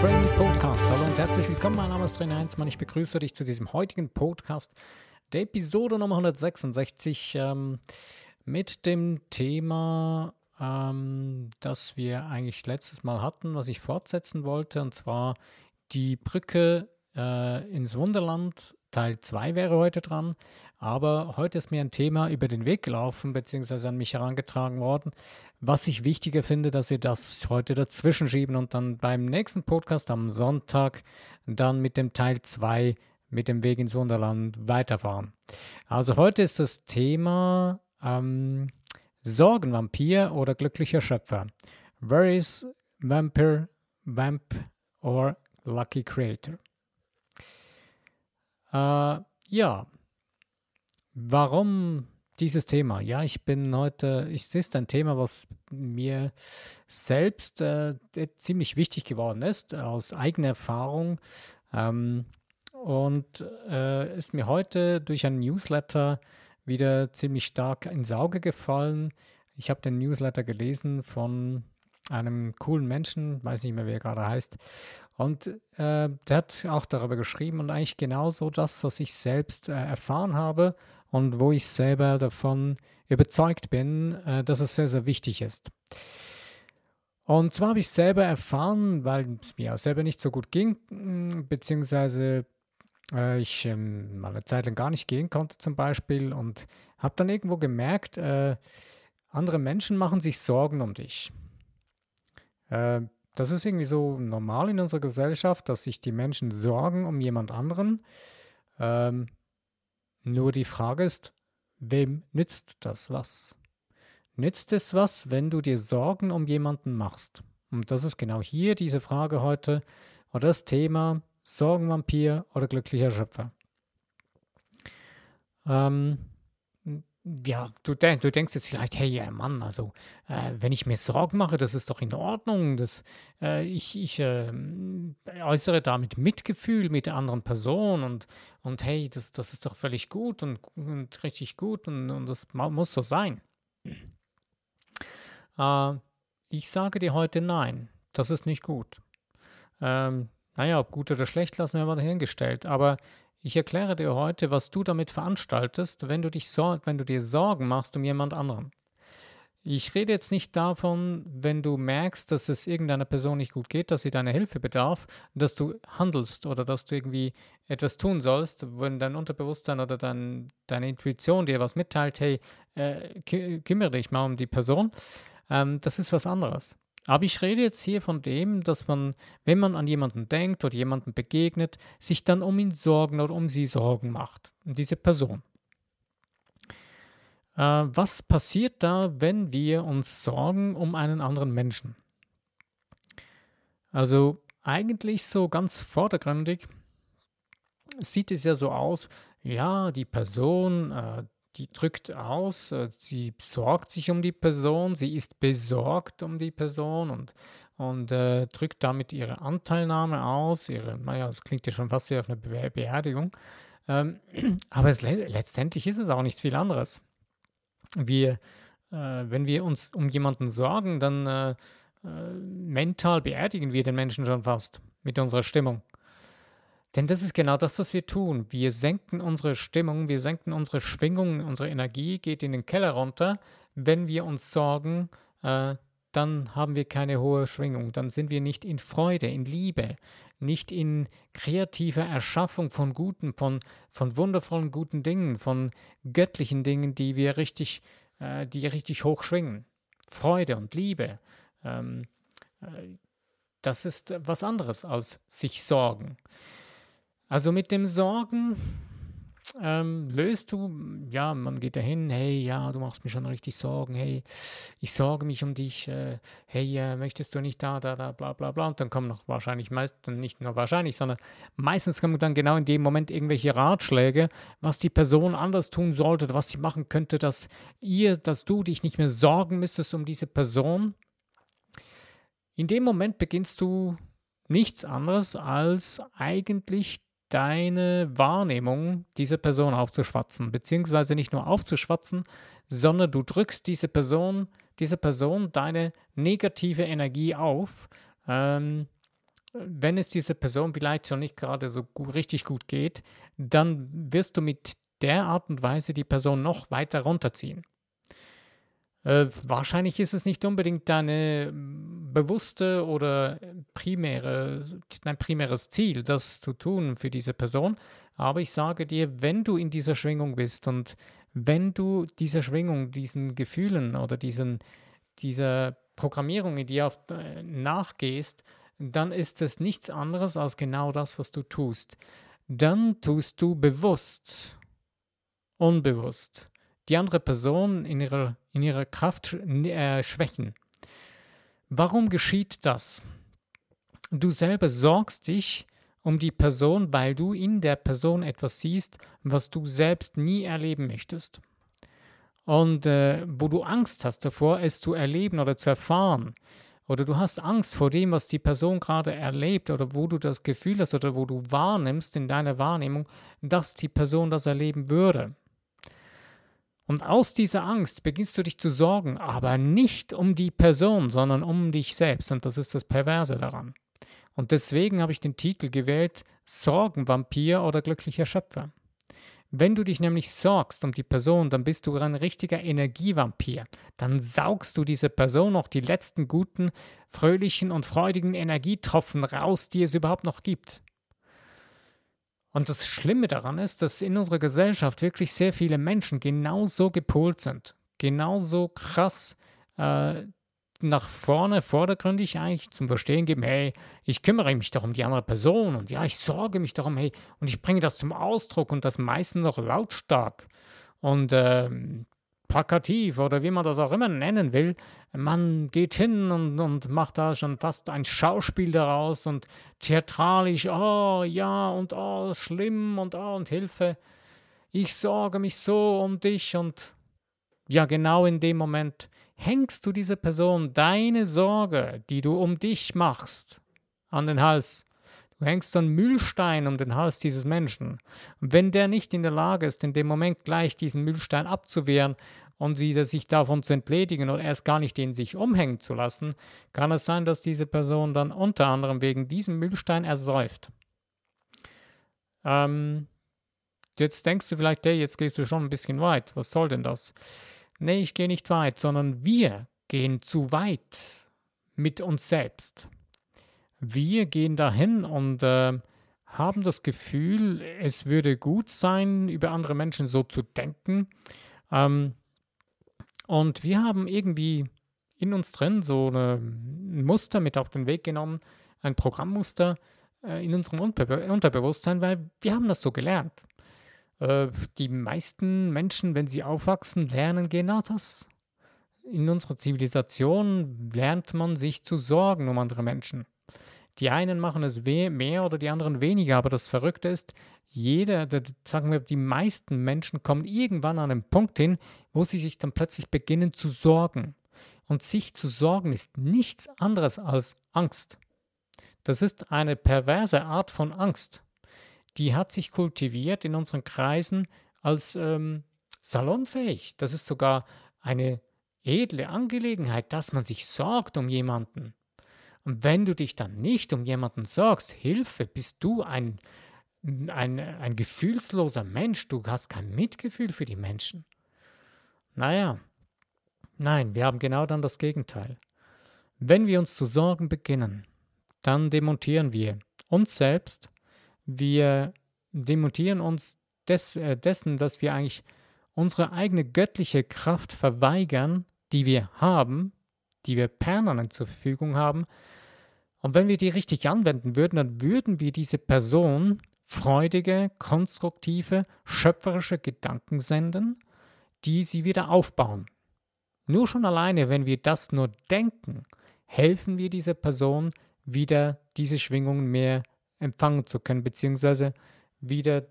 Training Podcast. Hallo und herzlich willkommen. Mein Name ist Trainer Heinzmann. Ich begrüße dich zu diesem heutigen Podcast, der Episode Nummer 166, ähm, mit dem Thema, ähm, das wir eigentlich letztes Mal hatten, was ich fortsetzen wollte, und zwar die Brücke äh, ins Wunderland. Teil 2 wäre heute dran. Aber heute ist mir ein Thema über den Weg gelaufen, beziehungsweise an mich herangetragen worden, was ich wichtiger finde, dass wir das heute dazwischen schieben und dann beim nächsten Podcast am Sonntag dann mit dem Teil 2 mit dem Weg ins Wunderland weiterfahren. Also heute ist das Thema ähm, Sorgenvampir oder glücklicher Schöpfer. Where is Vampire, Vamp or Lucky Creator? Äh, ja, Warum dieses Thema? Ja, ich bin heute, es ist ein Thema, was mir selbst äh, ziemlich wichtig geworden ist, aus eigener Erfahrung. Ähm, und äh, ist mir heute durch einen Newsletter wieder ziemlich stark ins Auge gefallen. Ich habe den Newsletter gelesen von einem coolen Menschen, weiß nicht mehr, wie er gerade heißt. Und äh, der hat auch darüber geschrieben und eigentlich genauso das, was ich selbst äh, erfahren habe und wo ich selber davon überzeugt bin, äh, dass es sehr, sehr wichtig ist. Und zwar habe ich selber erfahren, weil es mir auch selber nicht so gut ging, mm, beziehungsweise äh, ich ähm, mal eine Zeit lang gar nicht gehen konnte zum Beispiel und habe dann irgendwo gemerkt, äh, andere Menschen machen sich Sorgen um dich. Das ist irgendwie so normal in unserer Gesellschaft, dass sich die Menschen sorgen um jemand anderen. Ähm, nur die Frage ist, wem nützt das was? Nützt es was, wenn du dir Sorgen um jemanden machst? Und das ist genau hier diese Frage heute oder das Thema Sorgenvampir oder glücklicher Schöpfer. Ähm, ja, du, du denkst jetzt vielleicht, hey, ja, Mann, also äh, wenn ich mir Sorgen mache, das ist doch in Ordnung. Das, äh, ich ich äh, äußere damit Mitgefühl mit der anderen Person und, und hey, das, das ist doch völlig gut und, und richtig gut und, und das muss so sein. Äh, ich sage dir heute nein, das ist nicht gut. Ähm, naja, ob gut oder schlecht, lassen wir mal dahingestellt. Aber ich erkläre dir heute, was du damit veranstaltest, wenn du, dich wenn du dir Sorgen machst um jemand anderen. Ich rede jetzt nicht davon, wenn du merkst, dass es irgendeiner Person nicht gut geht, dass sie deine Hilfe bedarf, dass du handelst oder dass du irgendwie etwas tun sollst, wenn dein Unterbewusstsein oder dein, deine Intuition dir was mitteilt, hey, äh, kümmere dich mal um die Person. Ähm, das ist was anderes. Aber ich rede jetzt hier von dem, dass man, wenn man an jemanden denkt oder jemanden begegnet, sich dann um ihn sorgen oder um sie Sorgen macht, um diese Person. Äh, was passiert da, wenn wir uns sorgen um einen anderen Menschen? Also eigentlich so ganz vordergründig sieht es ja so aus, ja, die Person, äh, die drückt aus, äh, sie sorgt sich um die Person, sie ist besorgt um die Person und, und äh, drückt damit ihre Anteilnahme aus. Ihre, naja, das klingt ja schon fast wie auf eine Be Beerdigung. Ähm, aber es, letztendlich ist es auch nichts viel anderes. Wir, äh, wenn wir uns um jemanden sorgen, dann äh, äh mental beerdigen wir den Menschen schon fast mit unserer Stimmung. Denn das ist genau das, was wir tun. Wir senken unsere Stimmung, wir senken unsere Schwingung, unsere Energie geht in den Keller runter. Wenn wir uns sorgen, äh, dann haben wir keine hohe Schwingung. Dann sind wir nicht in Freude, in Liebe, nicht in kreativer Erschaffung von guten, von, von wundervollen guten Dingen, von göttlichen Dingen, die wir richtig, äh, die richtig hoch schwingen. Freude und Liebe. Ähm, äh, das ist was anderes als sich sorgen. Also mit dem Sorgen ähm, löst du, ja, man geht dahin, hey, ja, du machst mir schon richtig Sorgen, hey, ich sorge mich um dich, äh, hey, äh, möchtest du nicht da, da, da, bla, bla, bla. Und dann kommen noch wahrscheinlich meistens, nicht nur wahrscheinlich, sondern meistens kommen dann genau in dem Moment irgendwelche Ratschläge, was die Person anders tun sollte, was sie machen könnte, dass ihr, dass du dich nicht mehr sorgen müsstest um diese Person. In dem Moment beginnst du nichts anderes als eigentlich deine Wahrnehmung dieser Person aufzuschwatzen, beziehungsweise nicht nur aufzuschwatzen, sondern du drückst diese Person, diese Person deine negative Energie auf, ähm, wenn es dieser Person vielleicht schon nicht gerade so gut, richtig gut geht, dann wirst du mit der Art und Weise die Person noch weiter runterziehen. Äh, wahrscheinlich ist es nicht unbedingt deine bewusste oder primäre, dein primäres Ziel, das zu tun für diese Person. Aber ich sage dir, wenn du in dieser Schwingung bist und wenn du dieser Schwingung, diesen Gefühlen oder diesen, dieser Programmierung in dir auf, äh, nachgehst, dann ist es nichts anderes als genau das, was du tust. Dann tust du bewusst, unbewusst die andere Person in ihrer, in ihrer Kraft äh, schwächen. Warum geschieht das? Du selber sorgst dich um die Person, weil du in der Person etwas siehst, was du selbst nie erleben möchtest. Und äh, wo du Angst hast davor, es zu erleben oder zu erfahren. Oder du hast Angst vor dem, was die Person gerade erlebt oder wo du das Gefühl hast oder wo du wahrnimmst in deiner Wahrnehmung, dass die Person das erleben würde. Und aus dieser Angst beginnst du dich zu sorgen, aber nicht um die Person, sondern um dich selbst. Und das ist das Perverse daran. Und deswegen habe ich den Titel gewählt Sorgenvampir oder glücklicher Schöpfer. Wenn du dich nämlich sorgst um die Person, dann bist du ein richtiger Energievampir. Dann saugst du diese Person noch die letzten guten, fröhlichen und freudigen Energietropfen raus, die es überhaupt noch gibt. Und das Schlimme daran ist, dass in unserer Gesellschaft wirklich sehr viele Menschen genauso gepolt sind, genauso krass äh, nach vorne, vordergründig eigentlich zum Verstehen geben, hey, ich kümmere mich doch um die andere Person und ja, ich sorge mich darum, hey, und ich bringe das zum Ausdruck und das meistens noch lautstark. Und äh, plakativ oder wie man das auch immer nennen will. Man geht hin und, und macht da schon fast ein Schauspiel daraus und theatralisch, oh ja und oh, schlimm und oh und Hilfe. Ich sorge mich so um dich und ja, genau in dem Moment hängst du dieser Person deine Sorge, die du um dich machst, an den Hals. Du hängst einen Mühlstein um den Hals dieses Menschen. Und wenn der nicht in der Lage ist, in dem Moment gleich diesen Mühlstein abzuwehren und wieder sich davon zu entledigen oder erst gar nicht in sich umhängen zu lassen, kann es sein, dass diese Person dann unter anderem wegen diesem Mühlstein ersäuft. Ähm, jetzt denkst du vielleicht, hey, jetzt gehst du schon ein bisschen weit. Was soll denn das? Nee, ich gehe nicht weit, sondern wir gehen zu weit mit uns selbst. Wir gehen dahin und äh, haben das Gefühl, es würde gut sein, über andere Menschen so zu denken. Ähm, und wir haben irgendwie in uns drin so ein Muster mit auf den Weg genommen, ein Programmmuster äh, in unserem Unterbe Unterbewusstsein, weil wir haben das so gelernt. Äh, die meisten Menschen, wenn sie aufwachsen, lernen genau das. In unserer Zivilisation lernt man sich zu sorgen um andere Menschen. Die einen machen es mehr oder die anderen weniger, aber das Verrückte ist, jeder, sagen wir, die meisten Menschen kommen irgendwann an einen Punkt hin, wo sie sich dann plötzlich beginnen zu sorgen. Und sich zu sorgen ist nichts anderes als Angst. Das ist eine perverse Art von Angst die hat sich kultiviert in unseren Kreisen als ähm, salonfähig. Das ist sogar eine edle Angelegenheit, dass man sich sorgt um jemanden. Und wenn du dich dann nicht um jemanden sorgst, Hilfe, bist du ein, ein, ein gefühlsloser Mensch, du hast kein Mitgefühl für die Menschen. Naja, nein, wir haben genau dann das Gegenteil. Wenn wir uns zu sorgen beginnen, dann demontieren wir uns selbst wir demontieren uns des, äh, dessen, dass wir eigentlich unsere eigene göttliche Kraft verweigern, die wir haben, die wir permanent zur Verfügung haben. Und wenn wir die richtig anwenden würden, dann würden wir diese Person freudige, konstruktive, schöpferische Gedanken senden, die sie wieder aufbauen. Nur schon alleine, wenn wir das nur denken, helfen wir dieser Person wieder diese Schwingungen mehr empfangen zu können, beziehungsweise wieder,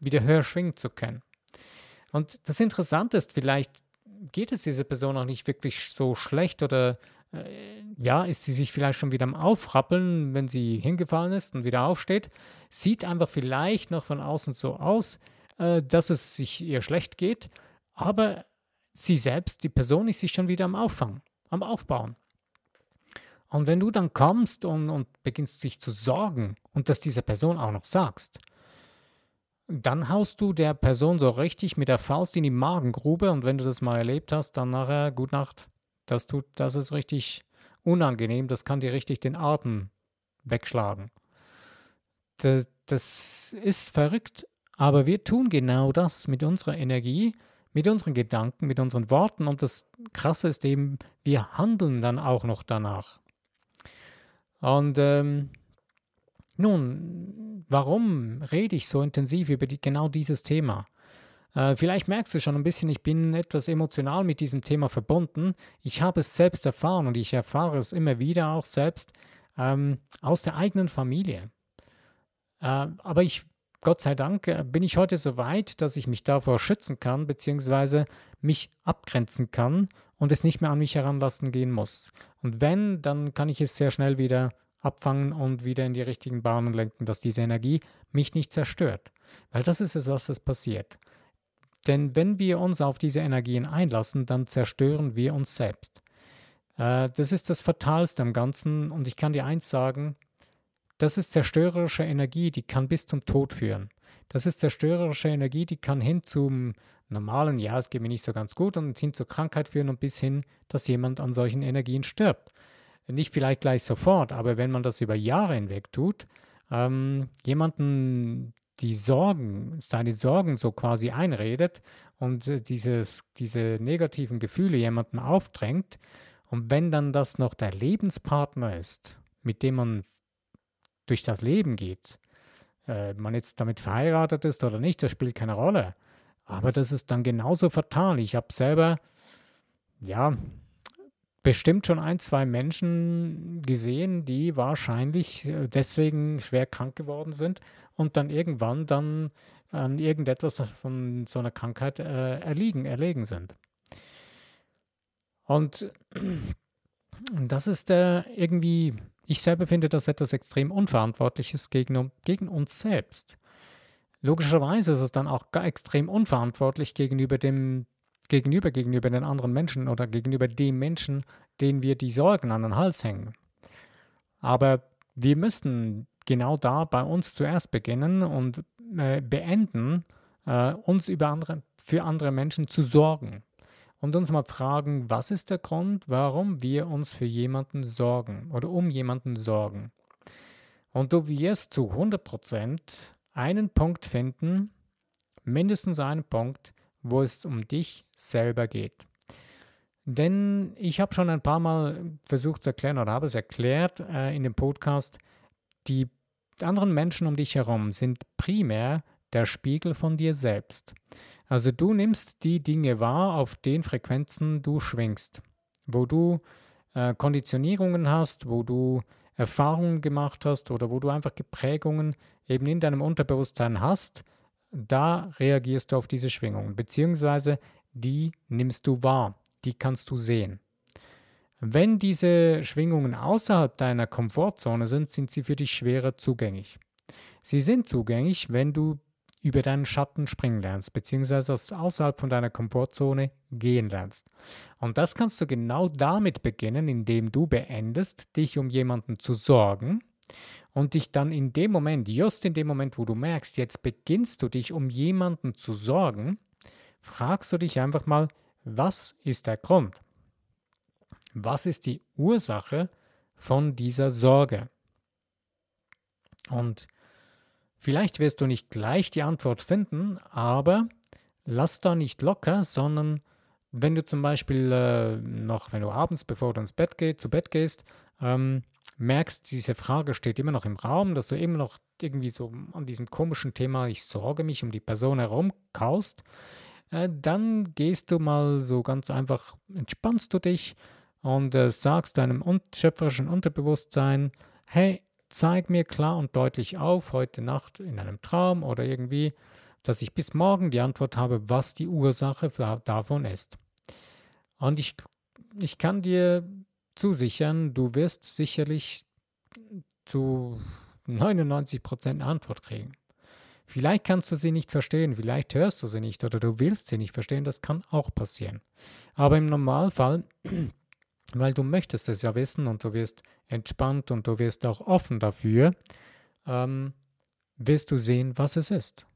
wieder höher schwingen zu können. Und das Interessante ist, vielleicht geht es dieser Person auch nicht wirklich so schlecht oder äh, ja, ist sie sich vielleicht schon wieder am Aufrappeln, wenn sie hingefallen ist und wieder aufsteht. Sieht einfach vielleicht noch von außen so aus, äh, dass es sich ihr schlecht geht, aber sie selbst, die Person ist sich schon wieder am Auffangen, am Aufbauen. Und wenn du dann kommst und, und beginnst dich zu sorgen und das dieser Person auch noch sagst, dann haust du der Person so richtig mit der Faust in die Magengrube und wenn du das mal erlebt hast, dann nachher, gut Nacht, das tut, das ist richtig unangenehm, das kann dir richtig den Atem wegschlagen. Das, das ist verrückt, aber wir tun genau das mit unserer Energie, mit unseren Gedanken, mit unseren Worten und das Krasse ist eben, wir handeln dann auch noch danach. Und ähm, nun, warum rede ich so intensiv über die, genau dieses Thema? Äh, vielleicht merkst du schon ein bisschen, ich bin etwas emotional mit diesem Thema verbunden. Ich habe es selbst erfahren und ich erfahre es immer wieder auch selbst ähm, aus der eigenen Familie. Äh, aber ich, Gott sei Dank, äh, bin ich heute so weit, dass ich mich davor schützen kann, beziehungsweise mich abgrenzen kann und es nicht mehr an mich heranlassen gehen muss. Und wenn, dann kann ich es sehr schnell wieder abfangen und wieder in die richtigen Bahnen lenken, dass diese Energie mich nicht zerstört. Weil das ist es, was es passiert. Denn wenn wir uns auf diese Energien einlassen, dann zerstören wir uns selbst. Äh, das ist das Fatalste am Ganzen und ich kann dir eins sagen, das ist zerstörerische Energie, die kann bis zum Tod führen. Das ist zerstörerische Energie, die kann hin zum normalen, ja, es geht mir nicht so ganz gut und hin zur Krankheit führen und bis hin, dass jemand an solchen Energien stirbt nicht vielleicht gleich sofort, aber wenn man das über Jahre hinweg tut, ähm, jemanden die Sorgen, seine Sorgen so quasi einredet und äh, dieses, diese negativen Gefühle jemandem aufdrängt, und wenn dann das noch der Lebenspartner ist, mit dem man durch das Leben geht, äh, man jetzt damit verheiratet ist oder nicht, das spielt keine Rolle. Aber das ist dann genauso fatal. Ich habe selber, ja, bestimmt schon ein, zwei Menschen gesehen, die wahrscheinlich äh, deswegen schwer krank geworden sind und dann irgendwann dann an irgendetwas von so einer Krankheit äh, erliegen, erlegen sind. Und das ist äh, irgendwie, ich selber finde das etwas extrem Unverantwortliches gegen, gegen uns selbst. Logischerweise ist es dann auch extrem unverantwortlich gegenüber dem gegenüber, gegenüber den anderen Menschen oder gegenüber dem Menschen, denen wir die Sorgen an den Hals hängen. Aber wir müssen genau da bei uns zuerst beginnen und äh, beenden, äh, uns über andere, für andere Menschen zu sorgen. Und uns mal fragen, was ist der Grund, warum wir uns für jemanden sorgen oder um jemanden sorgen. Und du wirst zu 100% einen Punkt finden, mindestens einen Punkt, wo es um dich selber geht. Denn ich habe schon ein paar Mal versucht zu erklären oder habe es erklärt äh, in dem Podcast, die anderen Menschen um dich herum sind primär der Spiegel von dir selbst. Also du nimmst die Dinge wahr, auf den Frequenzen du schwingst, wo du äh, Konditionierungen hast, wo du Erfahrungen gemacht hast oder wo du einfach Geprägungen eben in deinem Unterbewusstsein hast, da reagierst du auf diese Schwingungen, beziehungsweise die nimmst du wahr, die kannst du sehen. Wenn diese Schwingungen außerhalb deiner Komfortzone sind, sind sie für dich schwerer zugänglich. Sie sind zugänglich, wenn du über deinen Schatten springen lernst, beziehungsweise außerhalb von deiner Komfortzone gehen lernst. Und das kannst du genau damit beginnen, indem du beendest, dich um jemanden zu sorgen und dich dann in dem Moment, just in dem Moment, wo du merkst, jetzt beginnst du dich um jemanden zu sorgen, fragst du dich einfach mal, was ist der Grund? Was ist die Ursache von dieser Sorge? Und vielleicht wirst du nicht gleich die Antwort finden, aber lass da nicht locker, sondern wenn du zum Beispiel äh, noch, wenn du abends, bevor du ins Bett gehst, zu Bett gehst, ähm, merkst, diese Frage steht immer noch im Raum, dass du immer noch irgendwie so an diesem komischen Thema, ich sorge mich um die Person herum, kaust, äh, dann gehst du mal so ganz einfach, entspannst du dich und äh, sagst deinem schöpferischen Unterbewusstsein, hey, zeig mir klar und deutlich auf, heute Nacht in einem Traum oder irgendwie, dass ich bis morgen die Antwort habe, was die Ursache davon ist. Und ich, ich kann dir zusichern, du wirst sicherlich zu 99 Prozent Antwort kriegen. Vielleicht kannst du sie nicht verstehen, vielleicht hörst du sie nicht oder du willst sie nicht verstehen, das kann auch passieren. Aber im Normalfall weil du möchtest es ja wissen und du wirst entspannt und du wirst auch offen dafür, ähm, wirst du sehen, was es ist.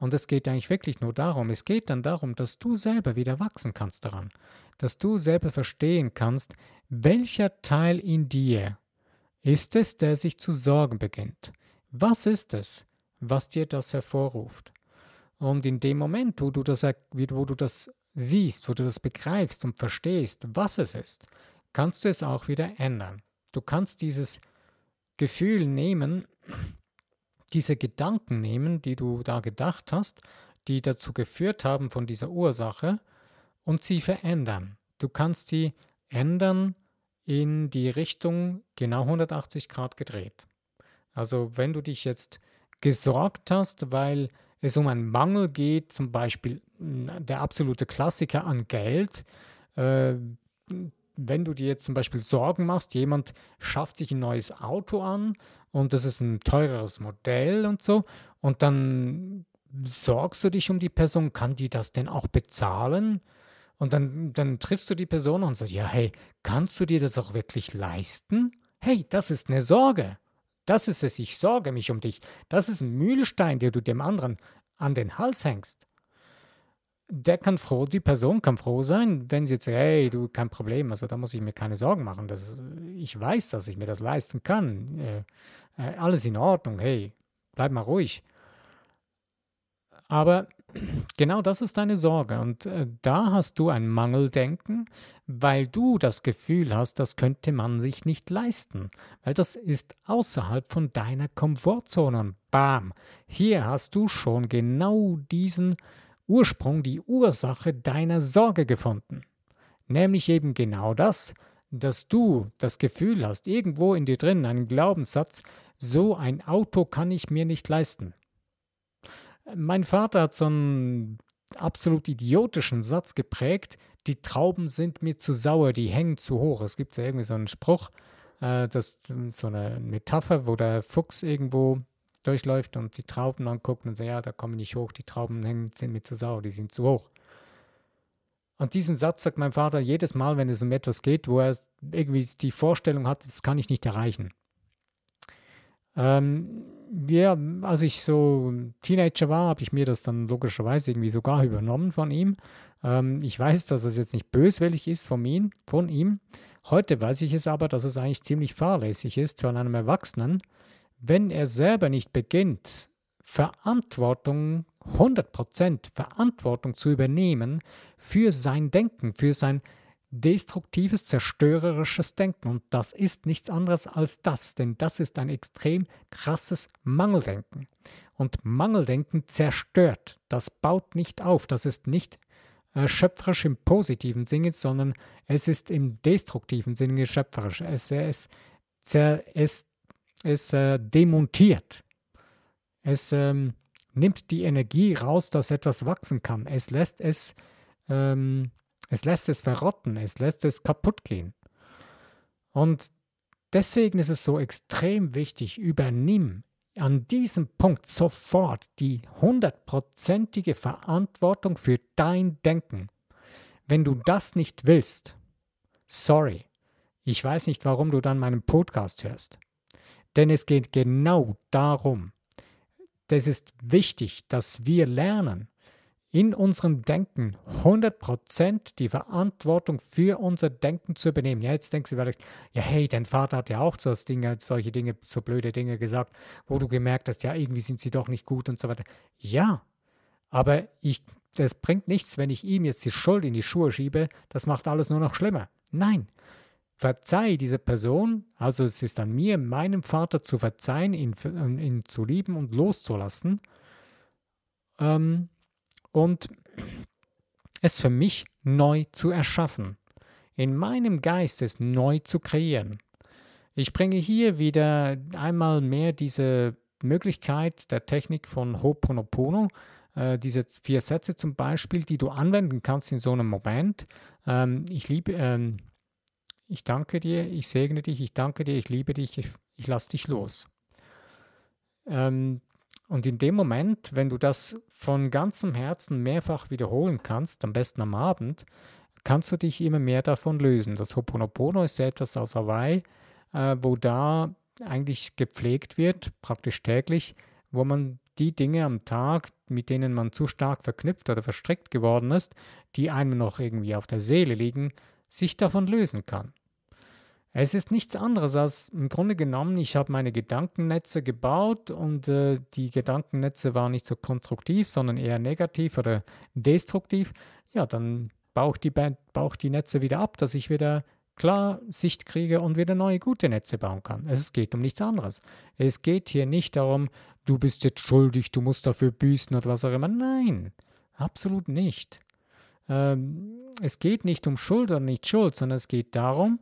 Und es geht eigentlich wirklich nur darum, es geht dann darum, dass du selber wieder wachsen kannst daran, dass du selber verstehen kannst, welcher Teil in dir ist es, der sich zu sorgen beginnt. Was ist es, was dir das hervorruft? Und in dem Moment, wo du das, wo du das siehst, wo du das begreifst und verstehst, was es ist, kannst du es auch wieder ändern. Du kannst dieses Gefühl nehmen, diese Gedanken nehmen, die du da gedacht hast, die dazu geführt haben von dieser Ursache und sie verändern. Du kannst sie ändern in die Richtung genau 180 Grad gedreht. Also wenn du dich jetzt gesorgt hast, weil es um einen Mangel geht, zum Beispiel der absolute Klassiker an Geld, äh, wenn du dir jetzt zum Beispiel Sorgen machst, jemand schafft sich ein neues Auto an und das ist ein teureres Modell und so, und dann sorgst du dich um die Person, kann die das denn auch bezahlen? Und dann, dann triffst du die Person und sagst, ja, hey, kannst du dir das auch wirklich leisten? Hey, das ist eine Sorge. Das ist es, ich sorge mich um dich. Das ist ein Mühlstein, den du dem anderen an den Hals hängst der kann froh, die Person kann froh sein, wenn sie jetzt sagt, hey, du, kein Problem, also da muss ich mir keine Sorgen machen. Das, ich weiß, dass ich mir das leisten kann. Äh, äh, alles in Ordnung, hey, bleib mal ruhig. Aber genau das ist deine Sorge. Und äh, da hast du ein Mangeldenken, weil du das Gefühl hast, das könnte man sich nicht leisten. Weil das ist außerhalb von deiner Komfortzone. Und bam, hier hast du schon genau diesen Ursprung, die Ursache deiner Sorge gefunden. Nämlich eben genau das, dass du das Gefühl hast, irgendwo in dir drin einen Glaubenssatz, so ein Auto kann ich mir nicht leisten. Mein Vater hat so einen absolut idiotischen Satz geprägt, die Trauben sind mir zu sauer, die hängen zu hoch. Es gibt ja irgendwie so einen Spruch, äh, das so eine Metapher, wo der Fuchs irgendwo durchläuft und die Trauben anguckt und sagt, ja, da komme ich nicht hoch, die Trauben hängen, sind mir zu sauer, die sind zu hoch. Und diesen Satz sagt mein Vater jedes Mal, wenn es um etwas geht, wo er irgendwie die Vorstellung hat, das kann ich nicht erreichen. Ähm, ja, als ich so Teenager war, habe ich mir das dann logischerweise irgendwie sogar übernommen von ihm. Ähm, ich weiß, dass es jetzt nicht böswillig ist von ihm, von ihm. Heute weiß ich es aber, dass es eigentlich ziemlich fahrlässig ist von einem Erwachsenen, wenn er selber nicht beginnt, Verantwortung, 100% Verantwortung zu übernehmen für sein Denken, für sein destruktives, zerstörerisches Denken. Und das ist nichts anderes als das, denn das ist ein extrem krasses Mangeldenken. Und Mangeldenken zerstört, das baut nicht auf, das ist nicht äh, schöpferisch im positiven Sinne, sondern es ist im destruktiven Sinne schöpferisch. Es, es, es es äh, demontiert. Es ähm, nimmt die Energie raus, dass etwas wachsen kann. Es lässt es, ähm, es lässt es verrotten, es lässt es kaputt gehen. Und deswegen ist es so extrem wichtig, übernimm an diesem Punkt sofort die hundertprozentige Verantwortung für dein Denken. Wenn du das nicht willst, sorry, ich weiß nicht, warum du dann meinen Podcast hörst. Denn es geht genau darum, das ist wichtig, dass wir lernen, in unserem Denken 100% die Verantwortung für unser Denken zu übernehmen. Ja, jetzt denkst du vielleicht, ja, hey, dein Vater hat ja auch so Dinge, solche Dinge, so blöde Dinge gesagt, wo du gemerkt hast, ja, irgendwie sind sie doch nicht gut und so weiter. Ja, aber ich, das bringt nichts, wenn ich ihm jetzt die Schuld in die Schuhe schiebe, das macht alles nur noch schlimmer. Nein, verzeih diese Person, also es ist an mir, meinem Vater zu verzeihen, ihn, ihn zu lieben und loszulassen ähm, und es für mich neu zu erschaffen, in meinem Geist es neu zu kreieren. Ich bringe hier wieder einmal mehr diese Möglichkeit der Technik von Ho'oponopono, äh, diese vier Sätze zum Beispiel, die du anwenden kannst in so einem Moment. Ähm, ich liebe, ähm, ich danke dir, ich segne dich, ich danke dir, ich liebe dich, ich, ich lasse dich los. Ähm, und in dem Moment, wenn du das von ganzem Herzen mehrfach wiederholen kannst, am besten am Abend, kannst du dich immer mehr davon lösen. Das Hoponopono ist etwas aus Hawaii, äh, wo da eigentlich gepflegt wird, praktisch täglich, wo man die Dinge am Tag, mit denen man zu stark verknüpft oder verstrickt geworden ist, die einem noch irgendwie auf der Seele liegen, sich davon lösen kann. Es ist nichts anderes als im Grunde genommen, ich habe meine Gedankennetze gebaut und äh, die Gedankennetze waren nicht so konstruktiv, sondern eher negativ oder destruktiv. Ja, dann baue ich die, baue ich die Netze wieder ab, dass ich wieder klar Sicht kriege und wieder neue gute Netze bauen kann. Es geht um nichts anderes. Es geht hier nicht darum, du bist jetzt schuldig, du musst dafür büßen oder was auch immer. Nein, absolut nicht. Ähm, es geht nicht um Schuld oder nicht Schuld, sondern es geht darum,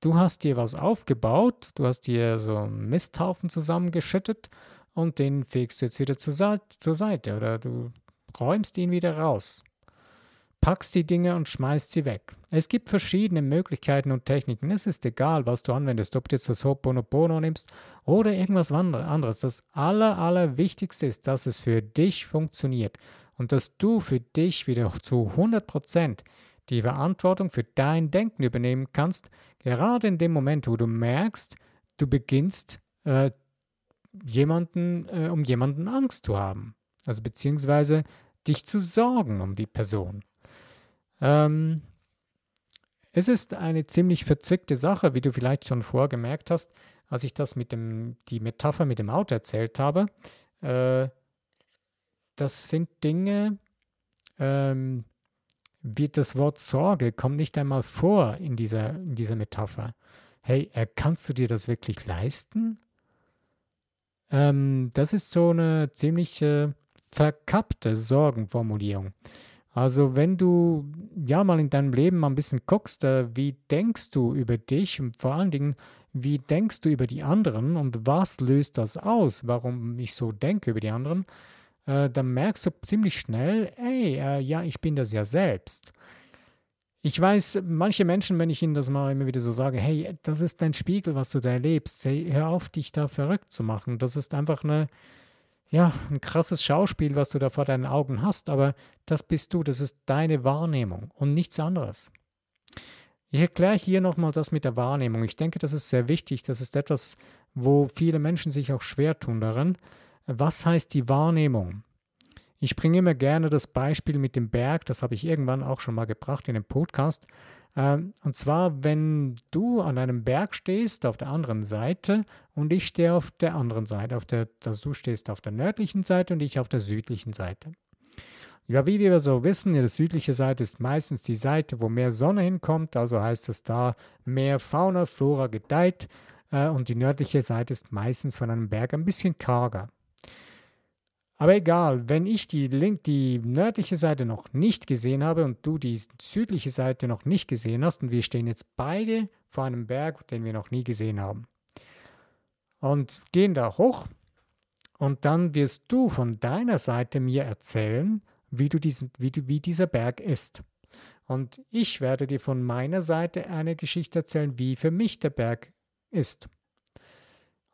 du hast dir was aufgebaut, du hast dir so einen Misthaufen zusammengeschüttet und den fegst du jetzt wieder zur, Seite, zur Seite oder du räumst ihn wieder raus packst die Dinge und schmeißt sie weg. Es gibt verschiedene Möglichkeiten und Techniken. Es ist egal, was du anwendest, ob du jetzt das Ho'oponopono nimmst oder irgendwas anderes. Das Aller, Allerwichtigste ist, dass es für dich funktioniert und dass du für dich wieder zu 100% die Verantwortung für dein Denken übernehmen kannst, gerade in dem Moment, wo du merkst, du beginnst äh, jemanden, äh, um jemanden Angst zu haben. Also beziehungsweise dich zu sorgen um die Person. Ähm, es ist eine ziemlich verzwickte Sache, wie du vielleicht schon vorgemerkt hast, als ich das mit dem, die Metapher mit dem Auto erzählt habe. Äh, das sind Dinge, ähm, wie das Wort Sorge kommt nicht einmal vor in dieser, in dieser Metapher. Hey, äh, kannst du dir das wirklich leisten? Ähm, das ist so eine ziemlich äh, verkappte Sorgenformulierung. Also wenn du ja mal in deinem Leben mal ein bisschen guckst, äh, wie denkst du über dich und vor allen Dingen, wie denkst du über die anderen und was löst das aus, warum ich so denke über die anderen, äh, dann merkst du ziemlich schnell, ey, äh, ja, ich bin das ja selbst. Ich weiß, manche Menschen, wenn ich ihnen das mal immer wieder so sage, hey, das ist dein Spiegel, was du da erlebst, hey, hör auf, dich da verrückt zu machen. Das ist einfach eine, ja, ein krasses Schauspiel, was du da vor deinen Augen hast, aber das bist du, das ist deine Wahrnehmung und nichts anderes. Ich erkläre hier nochmal das mit der Wahrnehmung. Ich denke, das ist sehr wichtig. Das ist etwas, wo viele Menschen sich auch schwer tun darin. Was heißt die Wahrnehmung? Ich bringe immer gerne das Beispiel mit dem Berg, das habe ich irgendwann auch schon mal gebracht in einem Podcast. Ähm, und zwar, wenn du an einem Berg stehst, auf der anderen Seite, und ich stehe auf der anderen Seite, auf der, also du stehst auf der nördlichen Seite und ich auf der südlichen Seite. Ja, wie wir so wissen, die südliche Seite ist meistens die Seite, wo mehr Sonne hinkommt, also heißt es da mehr Fauna, Flora gedeiht, äh, und die nördliche Seite ist meistens von einem Berg ein bisschen karger. Aber egal, wenn ich die, Link, die nördliche Seite noch nicht gesehen habe und du die südliche Seite noch nicht gesehen hast und wir stehen jetzt beide vor einem Berg, den wir noch nie gesehen haben. Und gehen da hoch und dann wirst du von deiner Seite mir erzählen, wie, du diesen, wie, du, wie dieser Berg ist. Und ich werde dir von meiner Seite eine Geschichte erzählen, wie für mich der Berg ist.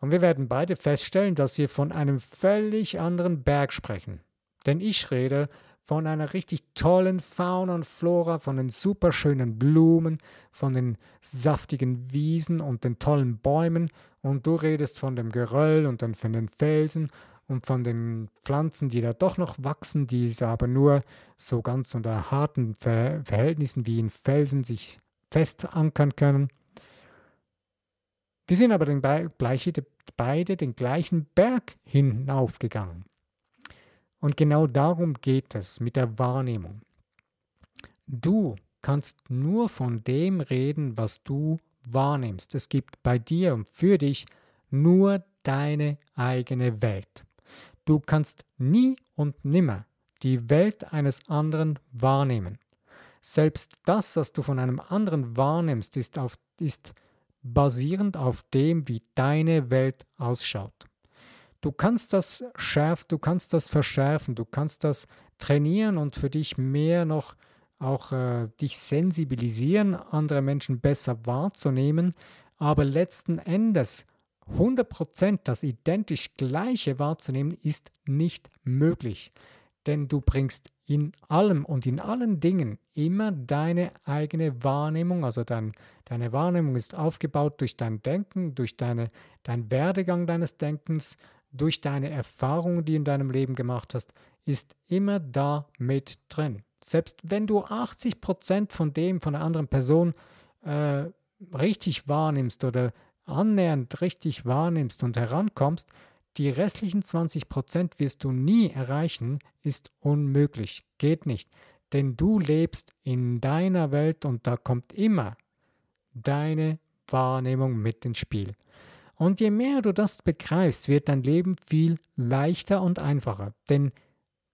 Und wir werden beide feststellen, dass wir von einem völlig anderen Berg sprechen. Denn ich rede von einer richtig tollen Fauna und Flora, von den superschönen Blumen, von den saftigen Wiesen und den tollen Bäumen. Und du redest von dem Geröll und dann von den Felsen und von den Pflanzen, die da doch noch wachsen, die aber nur so ganz unter harten Verhältnissen wie in Felsen sich festankern können. Wir sind aber den beide den gleichen Berg hinaufgegangen. Und genau darum geht es mit der Wahrnehmung. Du kannst nur von dem reden, was du wahrnimmst. Es gibt bei dir und für dich nur deine eigene Welt. Du kannst nie und nimmer die Welt eines anderen wahrnehmen. Selbst das, was du von einem anderen wahrnimmst, ist, auf, ist basierend auf dem, wie deine Welt ausschaut. Du kannst das schärfen, du kannst das verschärfen, du kannst das trainieren und für dich mehr noch auch äh, dich sensibilisieren, andere Menschen besser wahrzunehmen, aber letzten Endes 100% das identisch gleiche wahrzunehmen ist nicht möglich, denn du bringst in allem und in allen Dingen immer deine eigene Wahrnehmung, also dein, deine Wahrnehmung ist aufgebaut durch dein Denken, durch deine, dein Werdegang deines Denkens, durch deine Erfahrungen, die in deinem Leben gemacht hast, ist immer da mit drin. Selbst wenn du 80 Prozent von dem von der anderen Person äh, richtig wahrnimmst oder annähernd richtig wahrnimmst und herankommst, die restlichen 20 Prozent wirst du nie erreichen, ist unmöglich, geht nicht. Denn du lebst in deiner Welt und da kommt immer deine Wahrnehmung mit ins Spiel. Und je mehr du das begreifst, wird dein Leben viel leichter und einfacher. Denn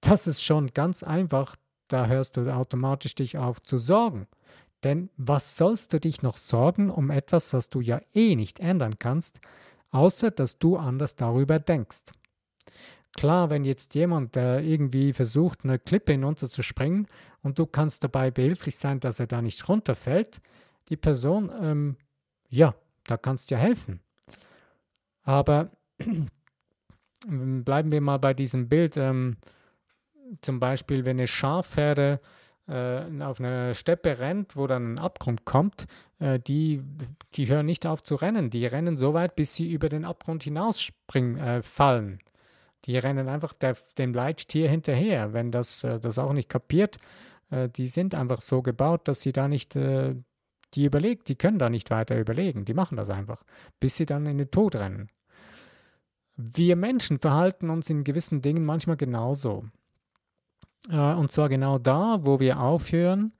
das ist schon ganz einfach, da hörst du automatisch dich auf zu sorgen. Denn was sollst du dich noch sorgen um etwas, was du ja eh nicht ändern kannst, außer dass du anders darüber denkst? Klar, wenn jetzt jemand, der irgendwie versucht, eine Klippe hinunter zu springen und du kannst dabei behilflich sein, dass er da nicht runterfällt, die Person, ähm, ja, da kannst du ja helfen. Aber bleiben wir mal bei diesem Bild. Ähm, zum Beispiel, wenn eine Schafherde äh, auf einer Steppe rennt, wo dann ein Abgrund kommt, äh, die, die hören nicht auf zu rennen. Die rennen so weit, bis sie über den Abgrund hinausspringen, äh, fallen. Die rennen einfach der, dem Leittier hinterher. Wenn das äh, das auch nicht kapiert, äh, die sind einfach so gebaut, dass sie da nicht, äh, die überlegt, die können da nicht weiter überlegen. Die machen das einfach, bis sie dann in den Tod rennen. Wir Menschen verhalten uns in gewissen Dingen manchmal genauso. Äh, und zwar genau da, wo wir aufhören,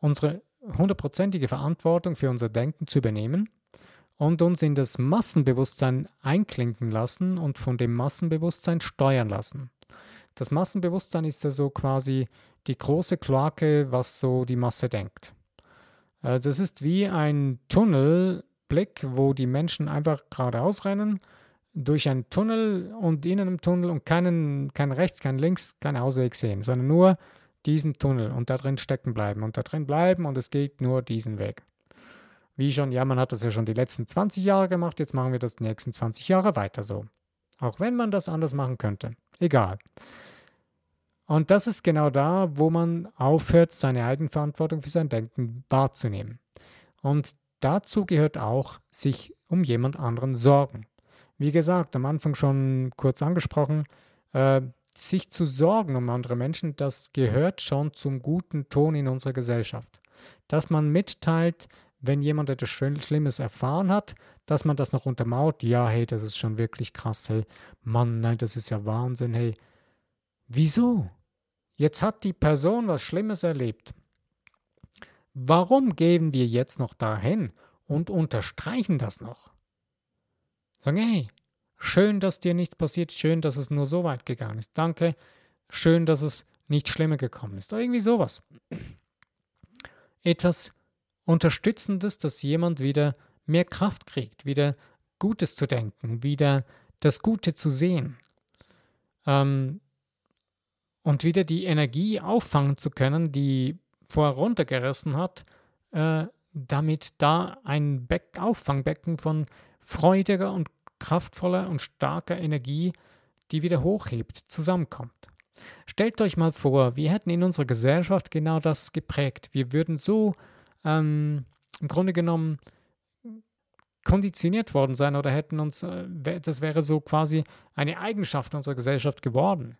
unsere hundertprozentige Verantwortung für unser Denken zu übernehmen und uns in das Massenbewusstsein einklinken lassen und von dem Massenbewusstsein steuern lassen. Das Massenbewusstsein ist ja so quasi die große Kloake, was so die Masse denkt. Äh, das ist wie ein Tunnelblick, wo die Menschen einfach geradeaus rennen durch einen Tunnel und in einem Tunnel und keinen, kein rechts, kein links, keinen Ausweg sehen, sondern nur diesen Tunnel und da drin stecken bleiben und da drin bleiben und es geht nur diesen Weg. Wie schon, ja, man hat das ja schon die letzten 20 Jahre gemacht, jetzt machen wir das die nächsten 20 Jahre weiter so. Auch wenn man das anders machen könnte. Egal. Und das ist genau da, wo man aufhört, seine Eigenverantwortung für sein Denken wahrzunehmen. Und dazu gehört auch, sich um jemand anderen sorgen. Wie gesagt, am Anfang schon kurz angesprochen, äh, sich zu sorgen um andere Menschen, das gehört schon zum guten Ton in unserer Gesellschaft. Dass man mitteilt, wenn jemand etwas Schlimmes erfahren hat, dass man das noch untermauert, ja, hey, das ist schon wirklich krass, hey, Mann, nein, das ist ja Wahnsinn, hey. Wieso? Jetzt hat die Person was Schlimmes erlebt. Warum gehen wir jetzt noch dahin und unterstreichen das noch? Sagen, hey, schön, dass dir nichts passiert, schön, dass es nur so weit gegangen ist. Danke, schön, dass es nicht schlimmer gekommen ist. Oder irgendwie sowas. Etwas Unterstützendes, dass jemand wieder mehr Kraft kriegt, wieder Gutes zu denken, wieder das Gute zu sehen. Ähm, und wieder die Energie auffangen zu können, die vorher runtergerissen hat, äh, damit da ein Beck Auffangbecken von freudiger und kraftvoller und starker Energie, die wieder hochhebt, zusammenkommt. Stellt euch mal vor, wir hätten in unserer Gesellschaft genau das geprägt. Wir würden so ähm, im Grunde genommen konditioniert worden sein oder hätten uns, äh, das wäre so quasi eine Eigenschaft unserer Gesellschaft geworden,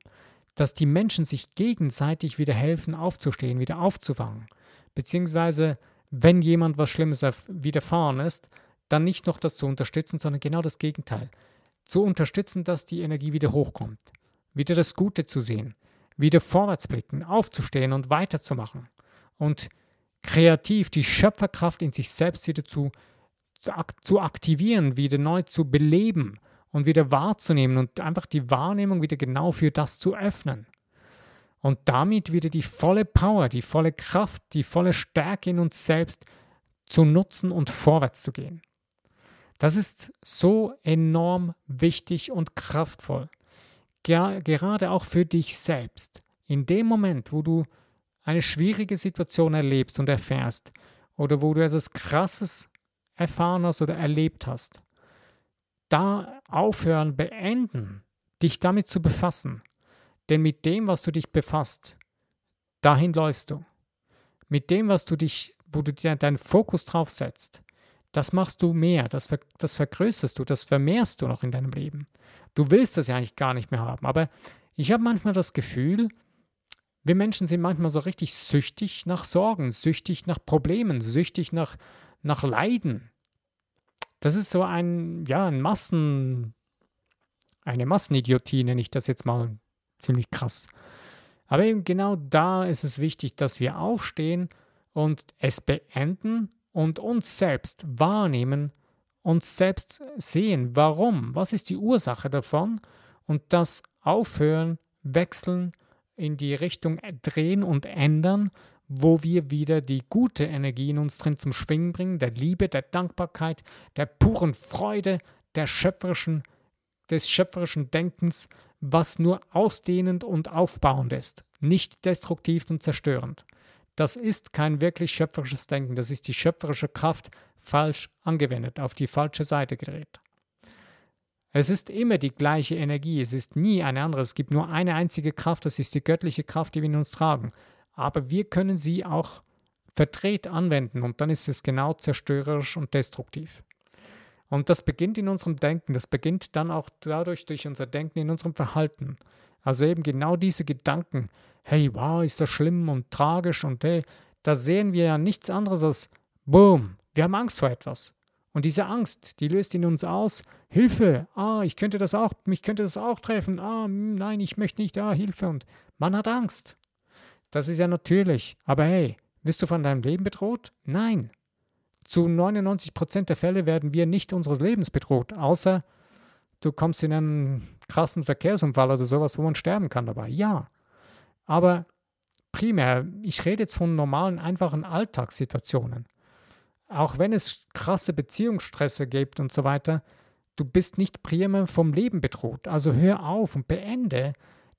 dass die Menschen sich gegenseitig wieder helfen, aufzustehen, wieder aufzufangen. Beziehungsweise, wenn jemand was Schlimmes widerfahren ist, dann nicht noch das zu unterstützen, sondern genau das Gegenteil. Zu unterstützen, dass die Energie wieder hochkommt, wieder das Gute zu sehen, wieder vorwärts blicken, aufzustehen und weiterzumachen und kreativ die Schöpferkraft in sich selbst wieder zu, zu aktivieren, wieder neu zu beleben und wieder wahrzunehmen und einfach die Wahrnehmung wieder genau für das zu öffnen. Und damit wieder die volle Power, die volle Kraft, die volle Stärke in uns selbst zu nutzen und vorwärts zu gehen. Das ist so enorm wichtig und kraftvoll. Gerade auch für dich selbst. In dem Moment, wo du eine schwierige Situation erlebst und erfährst oder wo du etwas Krasses erfahren hast oder erlebt hast, da aufhören, beenden, dich damit zu befassen. Denn mit dem, was du dich befasst, dahin läufst du. Mit dem, was du dich, wo du dir deinen Fokus drauf setzt, das machst du mehr, das, ver, das vergrößerst du, das vermehrst du noch in deinem Leben. Du willst das ja eigentlich gar nicht mehr haben, aber ich habe manchmal das Gefühl, wir Menschen sind manchmal so richtig süchtig nach Sorgen, süchtig nach Problemen, süchtig nach, nach Leiden. Das ist so ein, ja, ein Massen, eine Massenidiotie, nenne ich das jetzt mal ziemlich krass. Aber eben genau da ist es wichtig, dass wir aufstehen und es beenden und uns selbst wahrnehmen, uns selbst sehen. Warum? Was ist die Ursache davon? Und das aufhören, wechseln, in die Richtung drehen und ändern, wo wir wieder die gute Energie in uns drin zum Schwingen bringen, der Liebe, der Dankbarkeit, der puren Freude, der schöpferischen, des schöpferischen Denkens, was nur ausdehnend und aufbauend ist, nicht destruktiv und zerstörend. Das ist kein wirklich schöpferisches Denken, das ist die schöpferische Kraft falsch angewendet, auf die falsche Seite gedreht. Es ist immer die gleiche Energie, es ist nie eine andere, es gibt nur eine einzige Kraft, das ist die göttliche Kraft, die wir in uns tragen. Aber wir können sie auch verdreht anwenden und dann ist es genau zerstörerisch und destruktiv. Und das beginnt in unserem Denken, das beginnt dann auch dadurch durch unser Denken in unserem Verhalten. Also eben genau diese Gedanken, hey, wow, ist das schlimm und tragisch und hey, da sehen wir ja nichts anderes als, boom, wir haben Angst vor etwas. Und diese Angst, die löst in uns aus, Hilfe, ah, ich könnte das auch, mich könnte das auch treffen, ah, hm, nein, ich möchte nicht, ah, Hilfe. Und man hat Angst. Das ist ja natürlich. Aber hey, bist du von deinem Leben bedroht? Nein. Zu 99 Prozent der Fälle werden wir nicht unseres Lebens bedroht, außer du kommst in einen krassen Verkehrsunfall oder sowas, wo man sterben kann dabei. Ja. Aber primär, ich rede jetzt von normalen, einfachen Alltagssituationen. Auch wenn es krasse Beziehungsstresse gibt und so weiter, du bist nicht primär vom Leben bedroht. Also hör auf und beende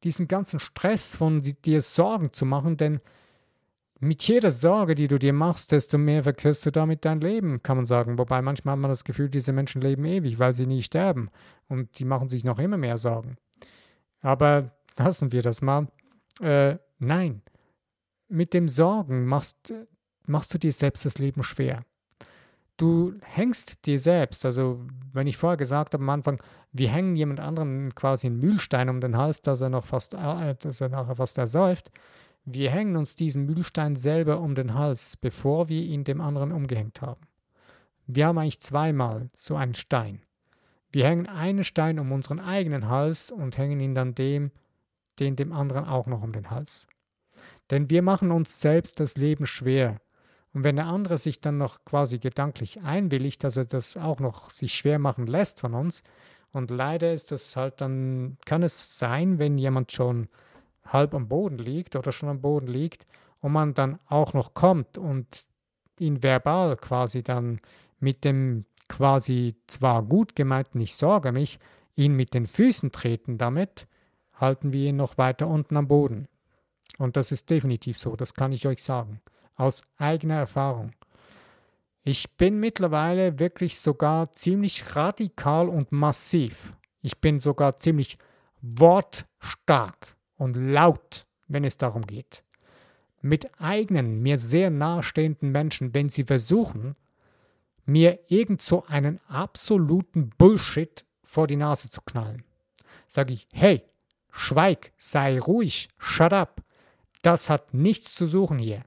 diesen ganzen Stress von dir Sorgen zu machen, denn mit jeder Sorge, die du dir machst, desto mehr verkürzt du damit dein Leben, kann man sagen. Wobei manchmal hat man das Gefühl, diese Menschen leben ewig, weil sie nie sterben. Und die machen sich noch immer mehr Sorgen. Aber lassen wir das mal. Äh, nein, mit dem Sorgen machst, machst du dir selbst das Leben schwer. Du hängst dir selbst, also wenn ich vorher gesagt habe am Anfang, wir hängen jemand anderen quasi einen Mühlstein um den Hals, dass er noch fast, äh, dass er nachher fast ersäuft, wir hängen uns diesen Mühlstein selber um den Hals, bevor wir ihn dem anderen umgehängt haben. Wir haben eigentlich zweimal so einen Stein. Wir hängen einen Stein um unseren eigenen Hals und hängen ihn dann dem, den dem anderen auch noch um den Hals. Denn wir machen uns selbst das Leben schwer. Und wenn der andere sich dann noch quasi gedanklich einwilligt, dass er das auch noch sich schwer machen lässt von uns, und leider ist das halt dann, kann es sein, wenn jemand schon halb am Boden liegt oder schon am Boden liegt und man dann auch noch kommt und ihn verbal quasi dann mit dem quasi zwar gut gemeinten Ich sorge mich, ihn mit den Füßen treten damit, halten wir ihn noch weiter unten am Boden. Und das ist definitiv so, das kann ich euch sagen, aus eigener Erfahrung. Ich bin mittlerweile wirklich sogar ziemlich radikal und massiv. Ich bin sogar ziemlich wortstark und laut, wenn es darum geht. Mit eigenen, mir sehr nahestehenden Menschen, wenn sie versuchen, mir irgend so einen absoluten Bullshit vor die Nase zu knallen. Sage ich, hey, schweig, sei ruhig, shut up. Das hat nichts zu suchen hier.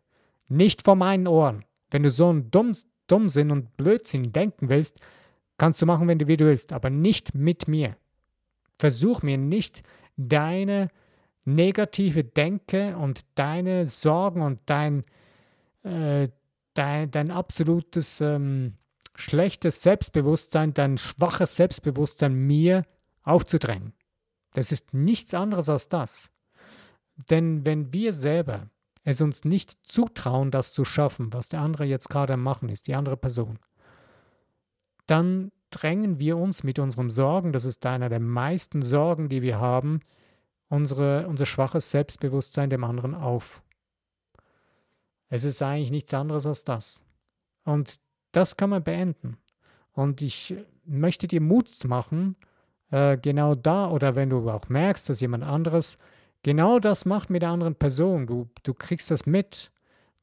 Nicht vor meinen Ohren. Wenn du so einen Dumm, Dummsinn und Blödsinn denken willst, kannst du machen, wenn du wie du willst, aber nicht mit mir. Versuch mir nicht deine negative Denke und deine Sorgen und dein, äh, dein, dein absolutes ähm, schlechtes Selbstbewusstsein, dein schwaches Selbstbewusstsein mir aufzudrängen. Das ist nichts anderes als das. Denn wenn wir selber es uns nicht zutrauen, das zu schaffen, was der andere jetzt gerade am Machen ist, die andere Person, dann drängen wir uns mit unseren Sorgen, das ist einer der meisten Sorgen, die wir haben, unsere, unser schwaches Selbstbewusstsein dem anderen auf. Es ist eigentlich nichts anderes als das. Und das kann man beenden. Und ich möchte dir Mut machen, äh, genau da oder wenn du auch merkst, dass jemand anderes Genau das macht mit der anderen Person. Du, du kriegst das mit.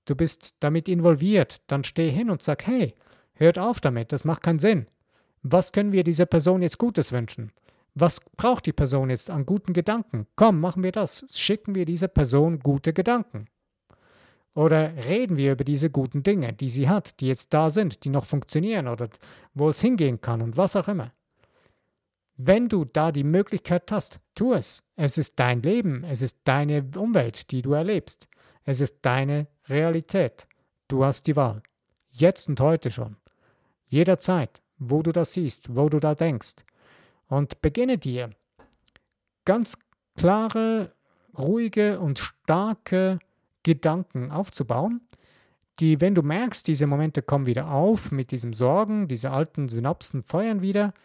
Du bist damit involviert. Dann steh hin und sag, hey, hört auf damit, das macht keinen Sinn. Was können wir dieser Person jetzt Gutes wünschen? Was braucht die Person jetzt an guten Gedanken? Komm, machen wir das. Schicken wir dieser Person gute Gedanken. Oder reden wir über diese guten Dinge, die sie hat, die jetzt da sind, die noch funktionieren oder wo es hingehen kann und was auch immer. Wenn du da die Möglichkeit hast, tu es. Es ist dein Leben, es ist deine Umwelt, die du erlebst. Es ist deine Realität. Du hast die Wahl. Jetzt und heute schon. Jederzeit, wo du das siehst, wo du da denkst. Und beginne dir ganz klare, ruhige und starke Gedanken aufzubauen, die, wenn du merkst, diese Momente kommen wieder auf mit diesem Sorgen, diese alten Synapsen feuern wieder,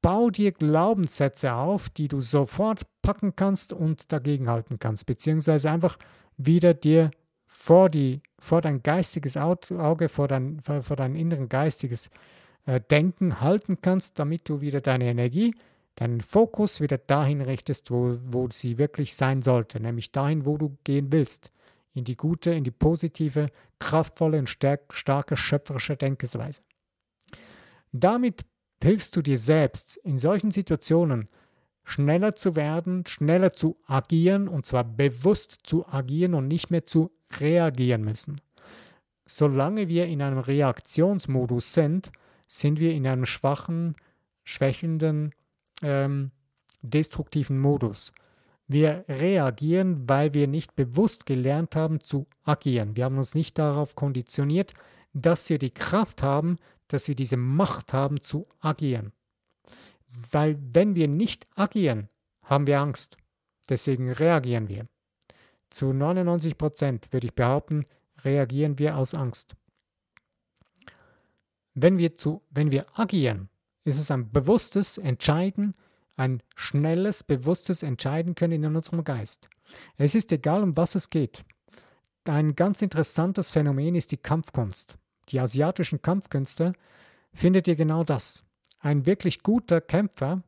Bau dir Glaubenssätze auf, die du sofort packen kannst und dagegenhalten kannst, beziehungsweise einfach wieder dir vor, die, vor dein geistiges Auge, vor dein, vor dein inneren geistiges äh, Denken halten kannst, damit du wieder deine Energie, deinen Fokus wieder dahin richtest, wo, wo sie wirklich sein sollte, nämlich dahin, wo du gehen willst, in die gute, in die positive, kraftvolle und stark, starke schöpferische Denkensweise. Damit hilfst du dir selbst in solchen Situationen schneller zu werden, schneller zu agieren und zwar bewusst zu agieren und nicht mehr zu reagieren müssen. Solange wir in einem Reaktionsmodus sind, sind wir in einem schwachen, schwächenden, ähm, destruktiven Modus. Wir reagieren, weil wir nicht bewusst gelernt haben zu agieren. Wir haben uns nicht darauf konditioniert, dass wir die Kraft haben, dass wir diese Macht haben zu agieren. Weil wenn wir nicht agieren, haben wir Angst. Deswegen reagieren wir. Zu 99 Prozent würde ich behaupten, reagieren wir aus Angst. Wenn wir, zu, wenn wir agieren, ist es ein bewusstes Entscheiden, ein schnelles, bewusstes Entscheiden können in unserem Geist. Es ist egal, um was es geht. Ein ganz interessantes Phänomen ist die Kampfkunst die asiatischen Kampfkünste, findet ihr genau das. Ein wirklich guter Kämpfer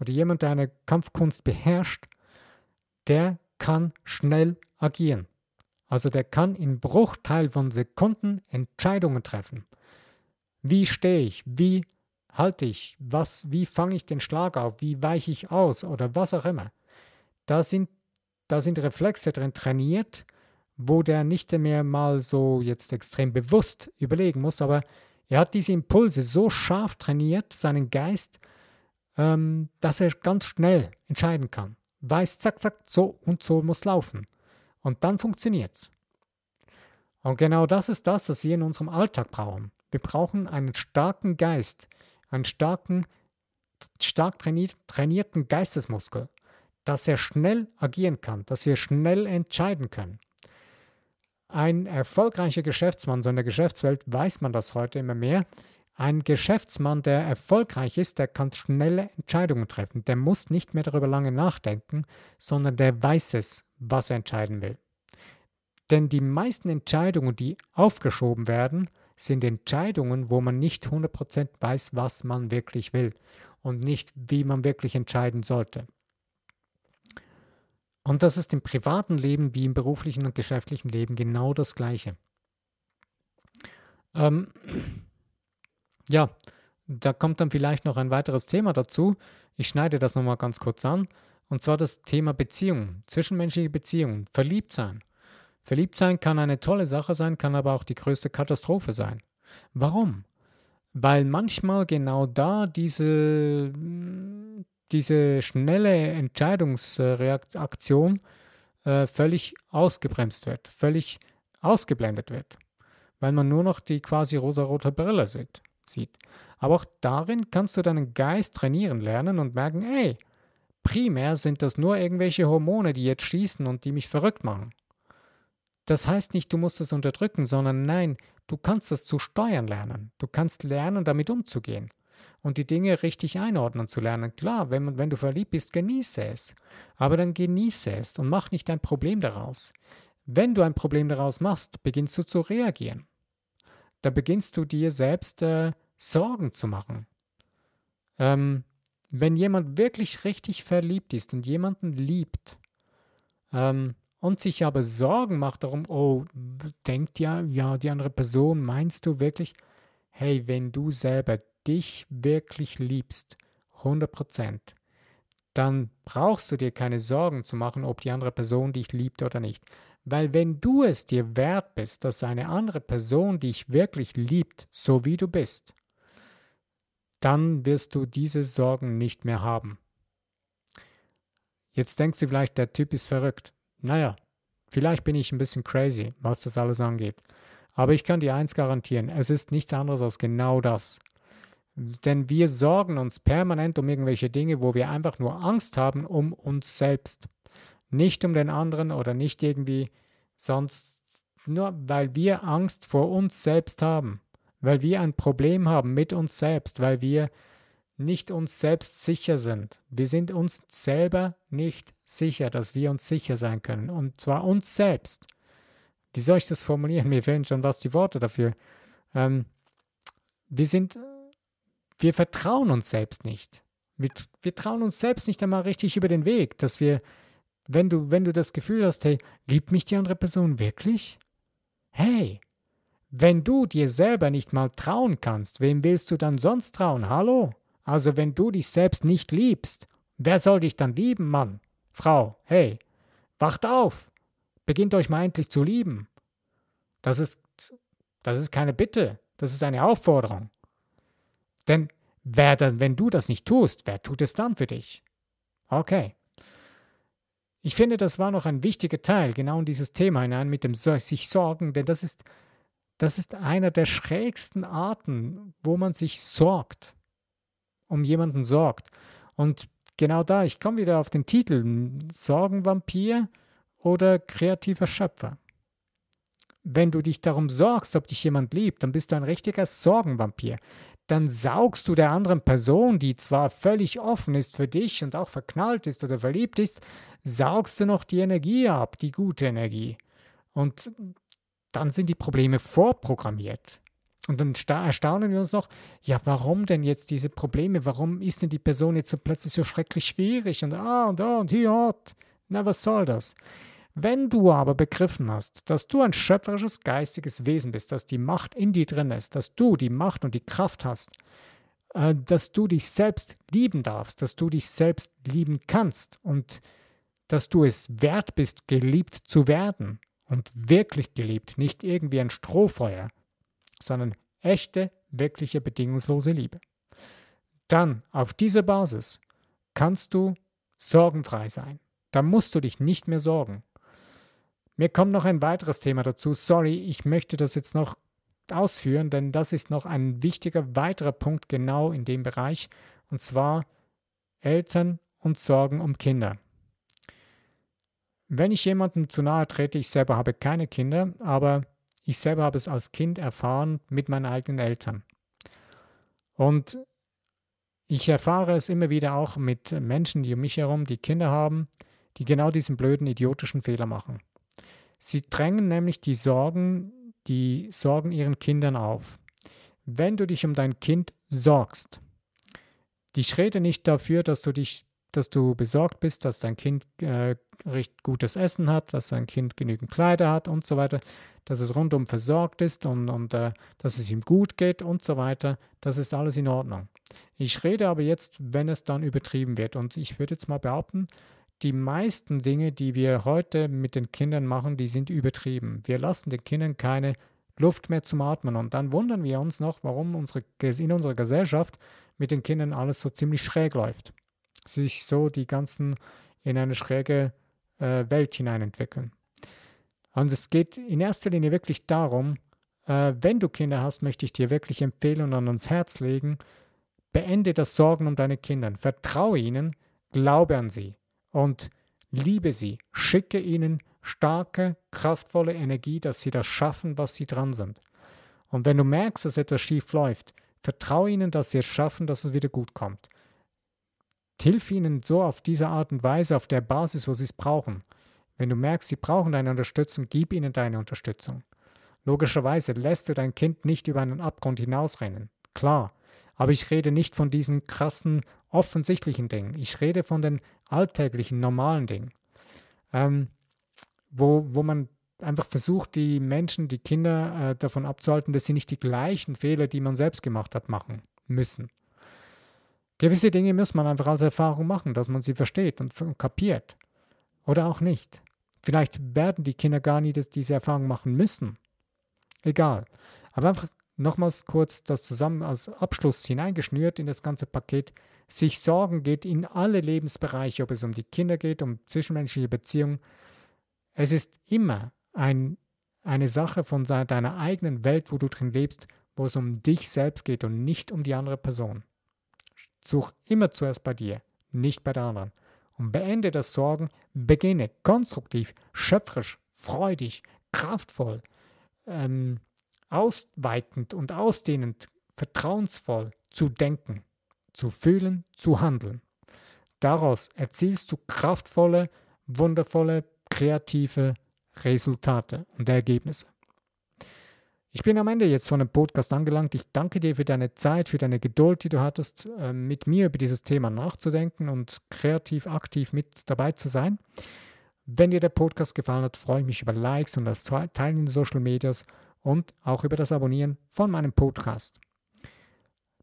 oder jemand, der eine Kampfkunst beherrscht, der kann schnell agieren. Also der kann in Bruchteil von Sekunden Entscheidungen treffen. Wie stehe ich? Wie halte ich? Was, wie fange ich den Schlag auf? Wie weiche ich aus? Oder was auch immer. Da sind, da sind Reflexe drin trainiert, wo der nicht mehr mal so jetzt extrem bewusst überlegen muss, aber er hat diese Impulse so scharf trainiert, seinen Geist, ähm, dass er ganz schnell entscheiden kann. Weiß, zack, zack, so und so muss laufen. Und dann funktioniert es. Und genau das ist das, was wir in unserem Alltag brauchen. Wir brauchen einen starken Geist, einen starken, stark trainierten Geistesmuskel, dass er schnell agieren kann, dass wir schnell entscheiden können. Ein erfolgreicher Geschäftsmann, so in der Geschäftswelt weiß man das heute immer mehr, ein Geschäftsmann, der erfolgreich ist, der kann schnelle Entscheidungen treffen. Der muss nicht mehr darüber lange nachdenken, sondern der weiß es, was er entscheiden will. Denn die meisten Entscheidungen, die aufgeschoben werden, sind Entscheidungen, wo man nicht 100% weiß, was man wirklich will und nicht, wie man wirklich entscheiden sollte. Und das ist im privaten Leben wie im beruflichen und geschäftlichen Leben genau das Gleiche. Ähm, ja, da kommt dann vielleicht noch ein weiteres Thema dazu. Ich schneide das nochmal ganz kurz an. Und zwar das Thema Beziehungen, zwischenmenschliche Beziehungen, verliebt sein. Verliebt sein kann eine tolle Sache sein, kann aber auch die größte Katastrophe sein. Warum? Weil manchmal genau da diese diese schnelle Entscheidungsreaktion äh, völlig ausgebremst wird, völlig ausgeblendet wird, weil man nur noch die quasi rosarote Brille sieht. sieht. Aber auch darin kannst du deinen Geist trainieren lernen und merken, ey, primär sind das nur irgendwelche Hormone, die jetzt schießen und die mich verrückt machen. Das heißt nicht, du musst es unterdrücken, sondern nein, du kannst das zu steuern lernen. Du kannst lernen, damit umzugehen und die Dinge richtig einordnen zu lernen. Klar, wenn, wenn du verliebt bist, genieße es. Aber dann genieße es und mach nicht ein Problem daraus. Wenn du ein Problem daraus machst, beginnst du zu reagieren. Da beginnst du dir selbst äh, Sorgen zu machen. Ähm, wenn jemand wirklich richtig verliebt ist und jemanden liebt, ähm, und sich aber Sorgen macht darum, oh, denkt ja, ja, die andere Person, meinst du wirklich, hey, wenn du selber dich wirklich liebst, 100 Prozent, dann brauchst du dir keine Sorgen zu machen, ob die andere Person dich liebt oder nicht. Weil wenn du es dir wert bist, dass eine andere Person dich wirklich liebt, so wie du bist, dann wirst du diese Sorgen nicht mehr haben. Jetzt denkst du vielleicht, der Typ ist verrückt. Naja, vielleicht bin ich ein bisschen crazy, was das alles angeht. Aber ich kann dir eins garantieren, es ist nichts anderes als genau das. Denn wir sorgen uns permanent um irgendwelche Dinge, wo wir einfach nur Angst haben um uns selbst. Nicht um den anderen oder nicht irgendwie sonst, nur weil wir Angst vor uns selbst haben. Weil wir ein Problem haben mit uns selbst, weil wir nicht uns selbst sicher sind. Wir sind uns selber nicht sicher, dass wir uns sicher sein können. Und zwar uns selbst. Wie soll ich das formulieren? Mir fehlen schon was die Worte dafür. Ähm, wir sind, wir vertrauen uns selbst nicht. Wir, wir trauen uns selbst nicht einmal richtig über den Weg, dass wir, wenn du, wenn du das Gefühl hast, hey, liebt mich die andere Person wirklich? Hey, wenn du dir selber nicht mal trauen kannst, wem willst du dann sonst trauen? Hallo? Also wenn du dich selbst nicht liebst, wer soll dich dann lieben, Mann? Frau, hey, wacht auf! Beginnt euch mal endlich zu lieben. Das ist, das ist keine Bitte, das ist eine Aufforderung. Denn wer dann, wenn du das nicht tust, wer tut es dann für dich? Okay. Ich finde, das war noch ein wichtiger Teil, genau in dieses Thema hinein mit dem sich Sorgen, denn das ist, das ist einer der schrägsten Arten, wo man sich sorgt um jemanden sorgt. Und genau da, ich komme wieder auf den Titel, Sorgenvampir oder kreativer Schöpfer. Wenn du dich darum sorgst, ob dich jemand liebt, dann bist du ein richtiger Sorgenvampir. Dann saugst du der anderen Person, die zwar völlig offen ist für dich und auch verknallt ist oder verliebt ist, saugst du noch die Energie ab, die gute Energie. Und dann sind die Probleme vorprogrammiert. Und dann erstaunen wir uns noch, ja, warum denn jetzt diese Probleme? Warum ist denn die Person jetzt so plötzlich so schrecklich schwierig und ah und da und hier? Na, was soll das? Wenn du aber begriffen hast, dass du ein schöpferisches geistiges Wesen bist, dass die Macht in dir drin ist, dass du die Macht und die Kraft hast, äh, dass du dich selbst lieben darfst, dass du dich selbst lieben kannst und dass du es wert bist, geliebt zu werden und wirklich geliebt, nicht irgendwie ein Strohfeuer, sondern echte, wirkliche, bedingungslose Liebe. Dann, auf dieser Basis, kannst du sorgenfrei sein. Da musst du dich nicht mehr sorgen. Mir kommt noch ein weiteres Thema dazu. Sorry, ich möchte das jetzt noch ausführen, denn das ist noch ein wichtiger weiterer Punkt genau in dem Bereich, und zwar Eltern und Sorgen um Kinder. Wenn ich jemandem zu nahe trete, ich selber habe keine Kinder, aber ich selber habe es als Kind erfahren mit meinen eigenen Eltern. Und ich erfahre es immer wieder auch mit Menschen, die um mich herum, die Kinder haben, die genau diesen blöden, idiotischen Fehler machen. Sie drängen nämlich die Sorgen, die Sorgen ihren Kindern auf. Wenn du dich um dein Kind sorgst, ich rede nicht dafür, dass du dich dass du besorgt bist, dass dein Kind äh, recht gutes Essen hat, dass dein Kind genügend Kleider hat und so weiter, dass es rundum versorgt ist und, und äh, dass es ihm gut geht und so weiter. Das ist alles in Ordnung. Ich rede aber jetzt, wenn es dann übertrieben wird. Und ich würde jetzt mal behaupten, die meisten Dinge, die wir heute mit den Kindern machen, die sind übertrieben. Wir lassen den Kindern keine Luft mehr zum Atmen. Und dann wundern wir uns noch, warum unsere, in unserer Gesellschaft mit den Kindern alles so ziemlich schräg läuft sich so die ganzen in eine schräge äh, Welt hineinentwickeln. Und es geht in erster Linie wirklich darum, äh, wenn du Kinder hast, möchte ich dir wirklich empfehlen und ans Herz legen, beende das Sorgen um deine Kinder. Vertraue ihnen, glaube an sie und liebe sie. Schicke ihnen starke, kraftvolle Energie, dass sie das schaffen, was sie dran sind. Und wenn du merkst, dass etwas schief läuft, vertraue ihnen, dass sie es schaffen, dass es wieder gut kommt. Hilf ihnen so auf diese Art und Weise, auf der Basis, wo sie es brauchen. Wenn du merkst, sie brauchen deine Unterstützung, gib ihnen deine Unterstützung. Logischerweise lässt du dein Kind nicht über einen Abgrund hinausrennen. Klar. Aber ich rede nicht von diesen krassen, offensichtlichen Dingen. Ich rede von den alltäglichen, normalen Dingen. Ähm, wo, wo man einfach versucht, die Menschen, die Kinder äh, davon abzuhalten, dass sie nicht die gleichen Fehler, die man selbst gemacht hat, machen müssen. Gewisse Dinge muss man einfach als Erfahrung machen, dass man sie versteht und, und kapiert. Oder auch nicht. Vielleicht werden die Kinder gar nie das, diese Erfahrung machen müssen. Egal. Aber einfach nochmals kurz das zusammen als Abschluss hineingeschnürt in das ganze Paket. Sich Sorgen geht in alle Lebensbereiche, ob es um die Kinder geht, um zwischenmenschliche Beziehungen. Es ist immer ein, eine Sache von deiner eigenen Welt, wo du drin lebst, wo es um dich selbst geht und nicht um die andere Person. Such immer zuerst bei dir, nicht bei der anderen. Und beende das Sorgen, beginne konstruktiv, schöpferisch, freudig, kraftvoll, ähm, ausweitend und ausdehnend, vertrauensvoll zu denken, zu fühlen, zu handeln. Daraus erzielst du kraftvolle, wundervolle, kreative Resultate und Ergebnisse. Ich bin am Ende jetzt von dem Podcast angelangt. Ich danke dir für deine Zeit, für deine Geduld, die du hattest, ähm, mit mir über dieses Thema nachzudenken und kreativ aktiv mit dabei zu sein. Wenn dir der Podcast gefallen hat, freue ich mich über Likes und das Teilen in Social Medias und auch über das Abonnieren von meinem Podcast.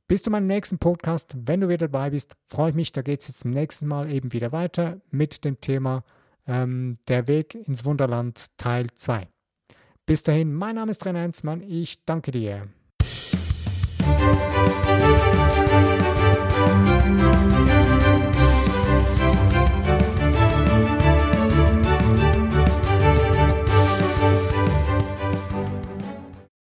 Bis zu meinem nächsten Podcast. Wenn du wieder dabei bist, freue ich mich. Da geht es jetzt zum nächsten Mal eben wieder weiter mit dem Thema ähm, Der Weg ins Wunderland Teil 2. Bis dahin, mein Name ist René Heinzmann. Ich danke dir.